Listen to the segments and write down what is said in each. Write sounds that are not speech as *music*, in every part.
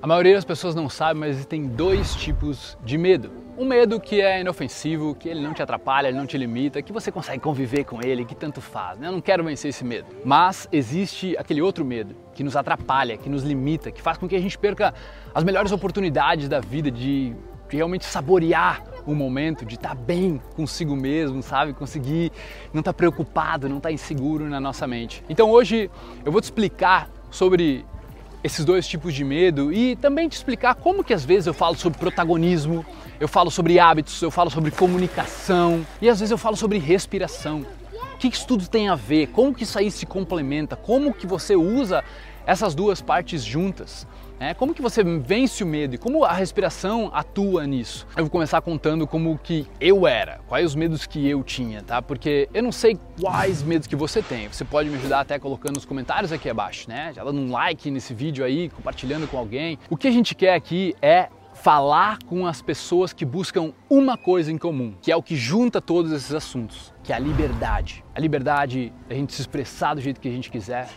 A maioria das pessoas não sabe, mas existem dois tipos de medo. Um medo que é inofensivo, que ele não te atrapalha, ele não te limita, que você consegue conviver com ele, que tanto faz. Né? Eu não quero vencer esse medo. Mas existe aquele outro medo que nos atrapalha, que nos limita, que faz com que a gente perca as melhores oportunidades da vida de, de realmente saborear o momento, de estar bem consigo mesmo, sabe? Conseguir não estar preocupado, não estar inseguro na nossa mente. Então hoje eu vou te explicar sobre esses dois tipos de medo e também te explicar como que às vezes eu falo sobre protagonismo, eu falo sobre hábitos, eu falo sobre comunicação e às vezes eu falo sobre respiração. O que isso tudo tem a ver? Como que isso aí se complementa? Como que você usa essas duas partes juntas? É, como que você vence o medo e como a respiração atua nisso? Eu vou começar contando como que eu era, quais os medos que eu tinha, tá? Porque eu não sei quais medos que você tem. Você pode me ajudar até colocando nos comentários aqui abaixo, né? Já dando um like nesse vídeo aí, compartilhando com alguém. O que a gente quer aqui é falar com as pessoas que buscam uma coisa em comum, que é o que junta todos esses assuntos, que é a liberdade. A liberdade da gente se expressar do jeito que a gente quiser,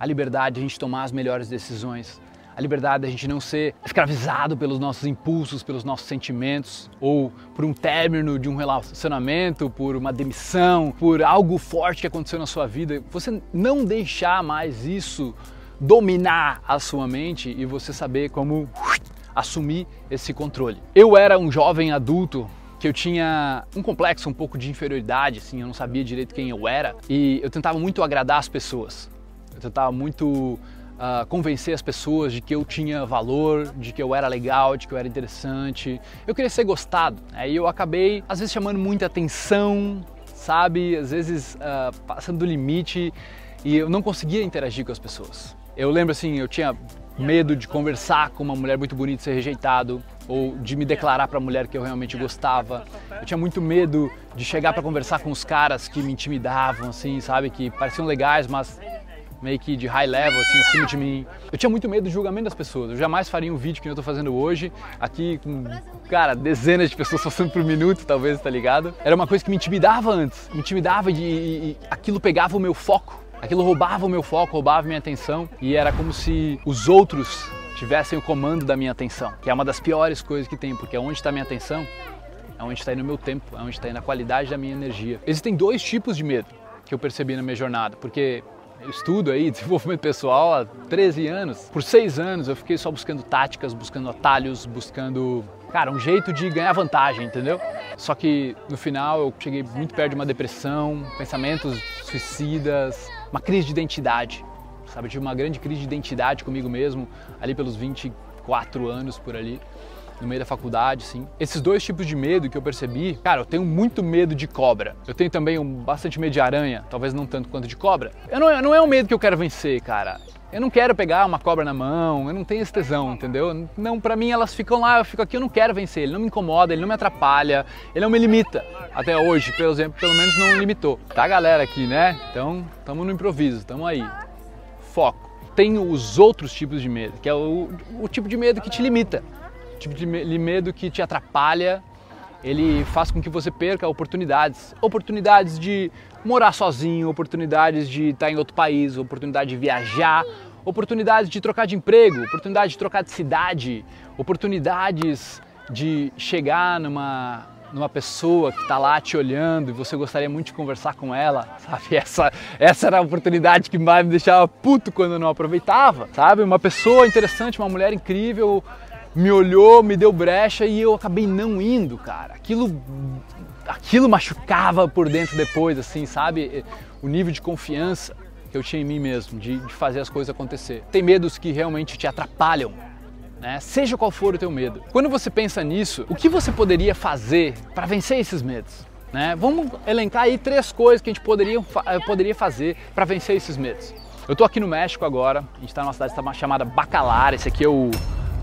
a liberdade de a gente tomar as melhores decisões, a liberdade da gente não ser escravizado pelos nossos impulsos, pelos nossos sentimentos, ou por um término de um relacionamento, por uma demissão, por algo forte que aconteceu na sua vida. Você não deixar mais isso dominar a sua mente e você saber como assumir esse controle. Eu era um jovem adulto que eu tinha um complexo um pouco de inferioridade, assim, eu não sabia direito quem eu era e eu tentava muito agradar as pessoas. Eu tentava muito uh, convencer as pessoas de que eu tinha valor, de que eu era legal, de que eu era interessante. Eu queria ser gostado. Aí eu acabei, às vezes, chamando muita atenção, sabe? Às vezes uh, passando do limite e eu não conseguia interagir com as pessoas. Eu lembro assim, eu tinha medo de conversar com uma mulher muito bonita e ser rejeitado ou de me declarar para a mulher que eu realmente gostava. Eu tinha muito medo de chegar para conversar com os caras que me intimidavam, assim, sabe, que pareciam legais, mas meio que de high level, assim, acima de mim. Eu tinha muito medo do julgamento das pessoas. Eu jamais faria um vídeo que eu tô fazendo hoje, aqui com, cara, dezenas de pessoas passando por minuto, talvez, tá ligado? Era uma coisa que me intimidava antes. Me intimidava de. E, aquilo pegava o meu foco. Aquilo roubava o meu foco, roubava minha atenção. E era como se os outros tivessem o comando da minha atenção, que é uma das piores coisas que tem, porque é onde está minha atenção, é onde está indo o meu tempo, é onde está indo a qualidade da minha energia. Existem dois tipos de medo que eu percebi na minha jornada, porque estudo aí *laughs* desenvolvimento pessoal há 13 anos. Por seis anos eu fiquei só buscando táticas, buscando atalhos, buscando, cara, um jeito de ganhar vantagem, entendeu? Só que no final eu cheguei muito perto de uma depressão, pensamentos suicidas, uma crise de identidade, sabe? Tive uma grande crise de identidade comigo mesmo, ali pelos 24 anos por ali no meio da faculdade, sim. Esses dois tipos de medo que eu percebi, cara, eu tenho muito medo de cobra. Eu tenho também um, bastante medo de aranha, talvez não tanto quanto de cobra. Eu não, não é um medo que eu quero vencer, cara. Eu não quero pegar uma cobra na mão, eu não tenho esse tesão, entendeu? Não, para mim elas ficam lá, eu fico aqui, eu não quero vencer, ele não me incomoda, ele não me atrapalha, ele não me limita. Até hoje, pelo exemplo, pelo menos não limitou. Tá, galera, aqui, né? Então, tamo no improviso, tamo aí. Foco. Tem os outros tipos de medo, que é o, o tipo de medo que te limita tipo de medo que te atrapalha, ele faz com que você perca oportunidades. Oportunidades de morar sozinho, oportunidades de estar em outro país, oportunidade de viajar, oportunidades de trocar de emprego, oportunidade de trocar de cidade, oportunidades de chegar numa, numa pessoa que está lá te olhando e você gostaria muito de conversar com ela, *laughs* sabe? Essa, essa era a oportunidade que mais me deixava puto quando eu não aproveitava, sabe? Uma pessoa interessante, uma mulher incrível, me olhou, me deu brecha e eu acabei não indo, cara. Aquilo, aquilo machucava por dentro depois, assim, sabe? O nível de confiança que eu tinha em mim mesmo, de, de fazer as coisas acontecer. Tem medos que realmente te atrapalham, né? Seja qual for o teu medo. Quando você pensa nisso, o que você poderia fazer para vencer esses medos? Né? Vamos elencar aí três coisas que a gente poderia, poderia fazer para vencer esses medos. Eu estou aqui no México agora, a gente está numa cidade chamada Bacalar, esse aqui é o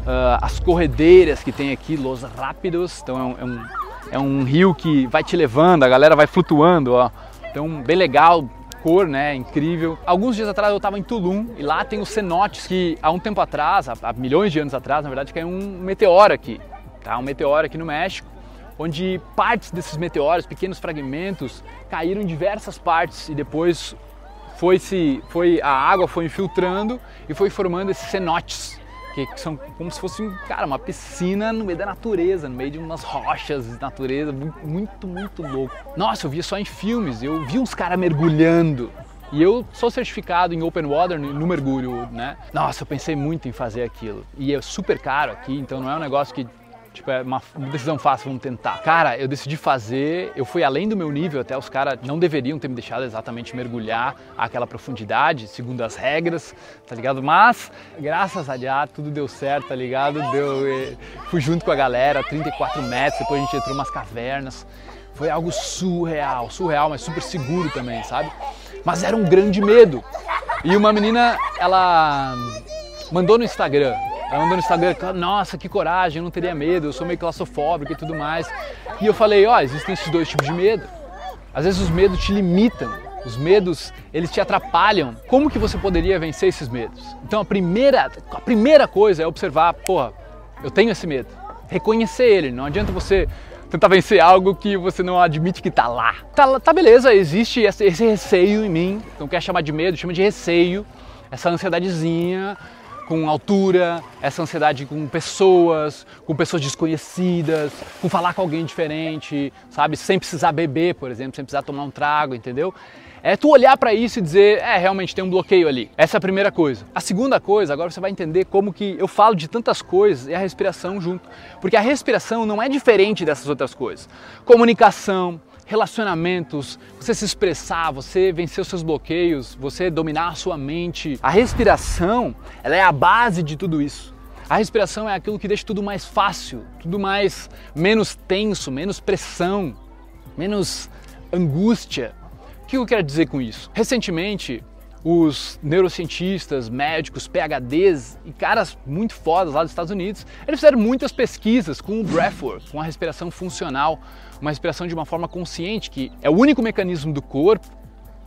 uh, as corredeiras que tem aqui, Los Rápidos, então é um, é um, é um rio que vai te levando, a galera vai flutuando, ó. Então, bem legal, cor, né? Incrível. Alguns dias atrás eu estava em Tulum e lá tem os cenotes que há um tempo atrás, há, milhões de anos atrás, na verdade, caiu um meteoro aqui, tá? Um meteoro aqui no México, onde partes desses meteoros, pequenos fragmentos, caíram em diversas partes e depois foi se foi a água foi infiltrando e foi formando esses cenotes que são como se fosse, cara, uma piscina no meio da natureza, no meio de umas rochas de natureza, muito, muito louco. Nossa, eu via só em filmes, eu vi uns caras mergulhando. E eu sou certificado em open water no mergulho, né? Nossa, eu pensei muito em fazer aquilo. E é super caro aqui, então não é um negócio que Tipo, é uma decisão fácil, vamos tentar. Cara, eu decidi fazer, eu fui além do meu nível, até os caras não deveriam ter me deixado exatamente mergulhar àquela profundidade, segundo as regras, tá ligado? Mas, graças a Deus, tudo deu certo, tá ligado? Deu, fui junto com a galera, 34 metros, depois a gente entrou umas cavernas. Foi algo surreal, surreal, mas super seguro também, sabe? Mas era um grande medo. E uma menina, ela mandou no Instagram, ela mandou no Instagram, nossa, que coragem, eu não teria medo, eu sou meio claustrofóbico e tudo mais. E eu falei, ó, oh, existem esses dois tipos de medo. Às vezes os medos te limitam, os medos, eles te atrapalham. Como que você poderia vencer esses medos? Então a primeira, a primeira coisa é observar, porra, eu tenho esse medo. Reconhecer ele, não adianta você tentar vencer algo que você não admite que tá lá. Tá, tá beleza, existe esse, receio em mim, então quer chamar de medo, chama de receio, essa ansiedadezinha, com altura, essa ansiedade com pessoas, com pessoas desconhecidas, com falar com alguém diferente, sabe? Sem precisar beber, por exemplo, sem precisar tomar um trago, entendeu? É tu olhar para isso e dizer, é, realmente tem um bloqueio ali. Essa é a primeira coisa. A segunda coisa, agora você vai entender como que eu falo de tantas coisas e a respiração junto. Porque a respiração não é diferente dessas outras coisas. Comunicação, relacionamentos, você se expressar, você vencer os seus bloqueios, você dominar a sua mente. A respiração, ela é a base de tudo isso. A respiração é aquilo que deixa tudo mais fácil, tudo mais menos tenso, menos pressão, menos angústia. O que eu quero dizer com isso? Recentemente, os neurocientistas, médicos, PhDs e caras muito fodas lá dos Estados Unidos, eles fizeram muitas pesquisas com o breathwork, com a respiração funcional, uma respiração de uma forma consciente, que é o único mecanismo do corpo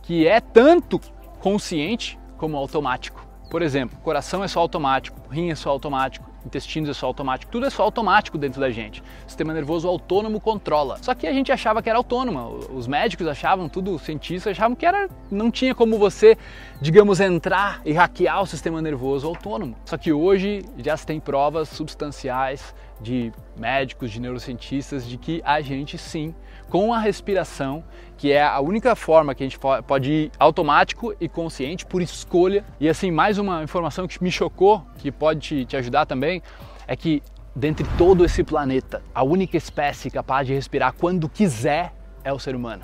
que é tanto consciente como automático. Por exemplo, coração é só automático, rim é só automático, intestinos é só automático, tudo é só automático dentro da gente. O sistema nervoso autônomo controla. Só que a gente achava que era autônomo. Os médicos achavam, tudo, os cientistas achavam que era, não tinha como você, digamos, entrar e hackear o sistema nervoso autônomo. Só que hoje já se tem provas substanciais de médicos, de neurocientistas, de que a gente sim, com a respiração, que é a única forma que a gente pode ir automático e consciente por escolha. E assim, mais uma informação que me chocou, que pode te, ajudar também, é que dentre todo esse planeta, a única espécie capaz de respirar quando quiser é o ser humano.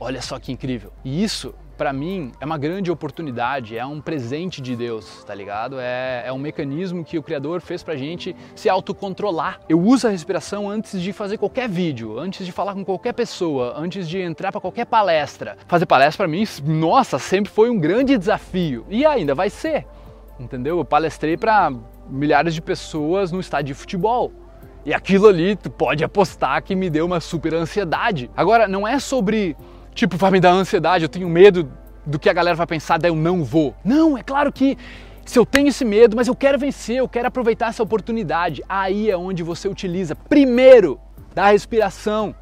Olha só que incrível. E isso para mim é uma grande oportunidade, é um presente de Deus, tá ligado? É, é um mecanismo que o Criador fez pra gente se autocontrolar. Eu uso a respiração antes de fazer qualquer vídeo, antes de falar com qualquer pessoa, antes de entrar para qualquer palestra. Fazer palestra para mim, nossa, sempre foi um grande desafio e ainda vai ser, entendeu? Eu palestrei para milhares de pessoas no estádio de futebol. E aquilo ali, tu pode apostar que me deu uma super ansiedade. Agora, não é sobre tipo, vai me dar ansiedade, eu tenho medo do que a galera vai pensar, daí eu não vou. Não, é claro que se eu tenho esse medo, mas eu quero vencer, eu quero aproveitar essa oportunidade, aí é onde você utiliza primeiro da respiração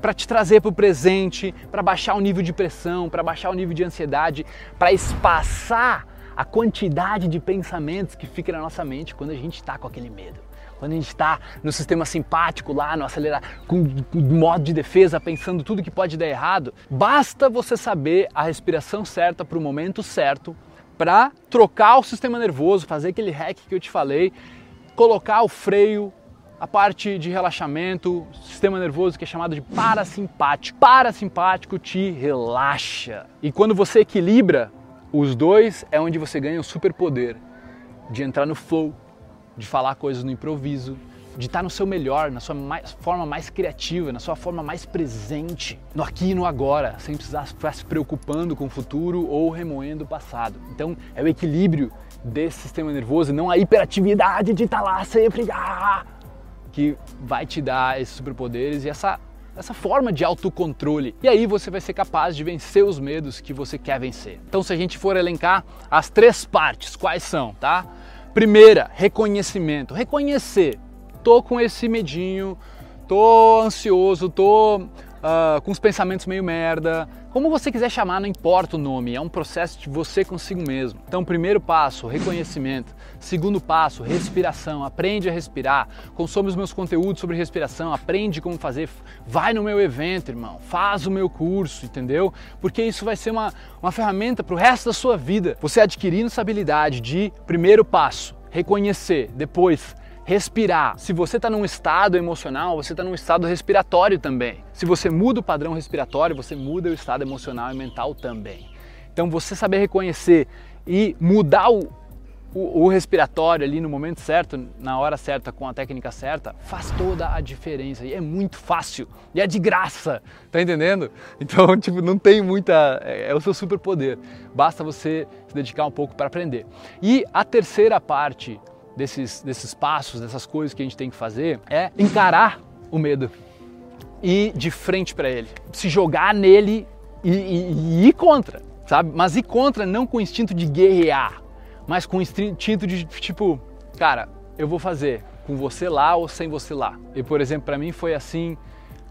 para te trazer para o presente, para baixar o nível de pressão, para baixar o nível de ansiedade, para espaçar a quantidade de pensamentos que fica na nossa mente quando a gente está com aquele medo quando a gente está no sistema simpático lá, no acelerar, com, com modo de defesa, pensando tudo que pode dar errado, basta você saber a respiração certa para o momento certo para trocar o sistema nervoso, fazer aquele hack que eu te falei, colocar o freio, a parte de relaxamento, sistema nervoso que é chamado de parasimpático. Parasimpático te relaxa. E quando você equilibra os dois, é onde você ganha o superpoder de entrar no flow, de falar coisas no improviso, de estar no seu melhor, na sua mais, forma mais criativa, na sua forma mais presente, no aqui e no agora, sem precisar ficar se preocupando com o futuro ou remoendo o passado. Então é o equilíbrio desse sistema nervoso, não a hiperatividade de estar lá sempre ah, que vai te dar esses superpoderes e essa essa forma de autocontrole. E aí você vai ser capaz de vencer os medos que você quer vencer. Então se a gente for elencar as três partes, quais são, tá? Primeira, reconhecimento. Reconhecer. Tô com esse medinho, tô ansioso, tô uh, com os pensamentos meio merda, como você quiser chamar, não importa o nome, é um processo de você consigo mesmo. Então, primeiro passo, reconhecimento. Segundo passo, respiração. Aprende a respirar. Consome os meus conteúdos sobre respiração, aprende como fazer. Vai no meu evento, irmão. Faz o meu curso, entendeu? Porque isso vai ser uma, uma ferramenta para o resto da sua vida. Você adquirindo essa habilidade de, primeiro passo, reconhecer, depois respirar. Se você está num estado emocional, você está num estado respiratório também. Se você muda o padrão respiratório, você muda o estado emocional e mental também. Então você saber reconhecer e mudar o, o, o, respiratório ali no momento certo, na hora certa, com a técnica certa, faz toda a diferença. E é muito fácil. E é de graça. Tá entendendo? *laughs* Então, tipo, não tem muita. É, é o seu superpoder. Basta você se dedicar um pouco para aprender. E a terceira parte desses, desses passos, dessas coisas que a gente tem que fazer, é encarar o medo e de frente para ele, se jogar nele e, e, e ir contra, sabe? Mas ir contra não com o instinto de guerrear, mas com o instinto de tipo, cara, eu vou fazer com você lá ou sem você lá. E por exemplo, para mim foi assim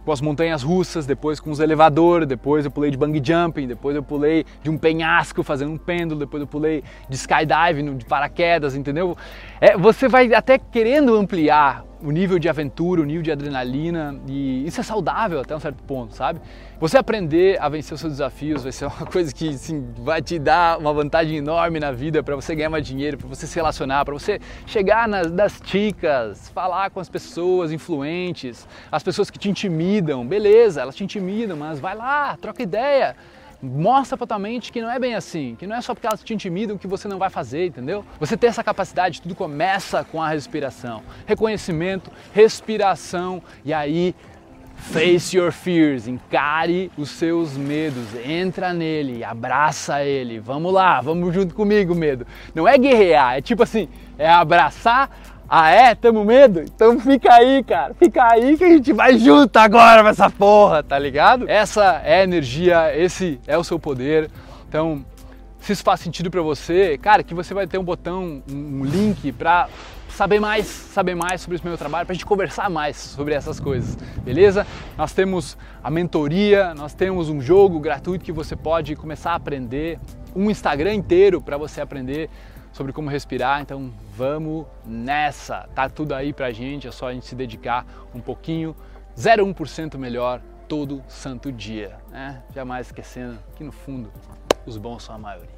com as montanhas russas, depois com os elevadores, depois eu pulei de bungee jumping, depois eu pulei de um penhasco fazendo um pêndulo, depois eu pulei de skydiving, de paraquedas, entendeu? É, você vai até querendo ampliar o nível de aventura, o nível de adrenalina, e isso é saudável até um certo ponto, sabe? Você aprender a vencer os seus desafios vai ser uma *laughs* coisa que assim, vai te dar uma vantagem enorme na vida para você ganhar mais dinheiro, para você se relacionar, para você chegar nas, nas ticas, falar com as pessoas influentes, as pessoas que te intimidam, beleza, elas te intimidam, mas vai lá, troca ideia mostra pra tua mente que não é bem assim, que não é só porque elas te intimidam que você não vai fazer, entendeu? Você tem essa capacidade, tudo começa com a respiração. Reconhecimento, respiração e aí Face your fears, encare os seus medos, entra nele, abraça ele. Vamos lá, vamos junto comigo, medo. Não é guerrear, é tipo assim, é abraçar ah é? Tamo medo? Então fica aí, cara. Fica aí que a gente vai junto agora nessa porra, tá ligado? Essa é a energia, esse é o seu poder. Então, se isso faz sentido para você, cara, que você vai ter um botão, um link para saber mais, saber mais sobre esse meu trabalho, para gente conversar mais sobre essas coisas, beleza? Nós temos a mentoria, nós temos um jogo gratuito que você pode começar a aprender, um Instagram inteiro para você aprender sobre como respirar, então vamos nessa. Tá tudo aí pra gente, é só a gente se dedicar um pouquinho, 0,1% melhor todo santo dia, né? Jamais esquecendo que no fundo os bons são a maioria.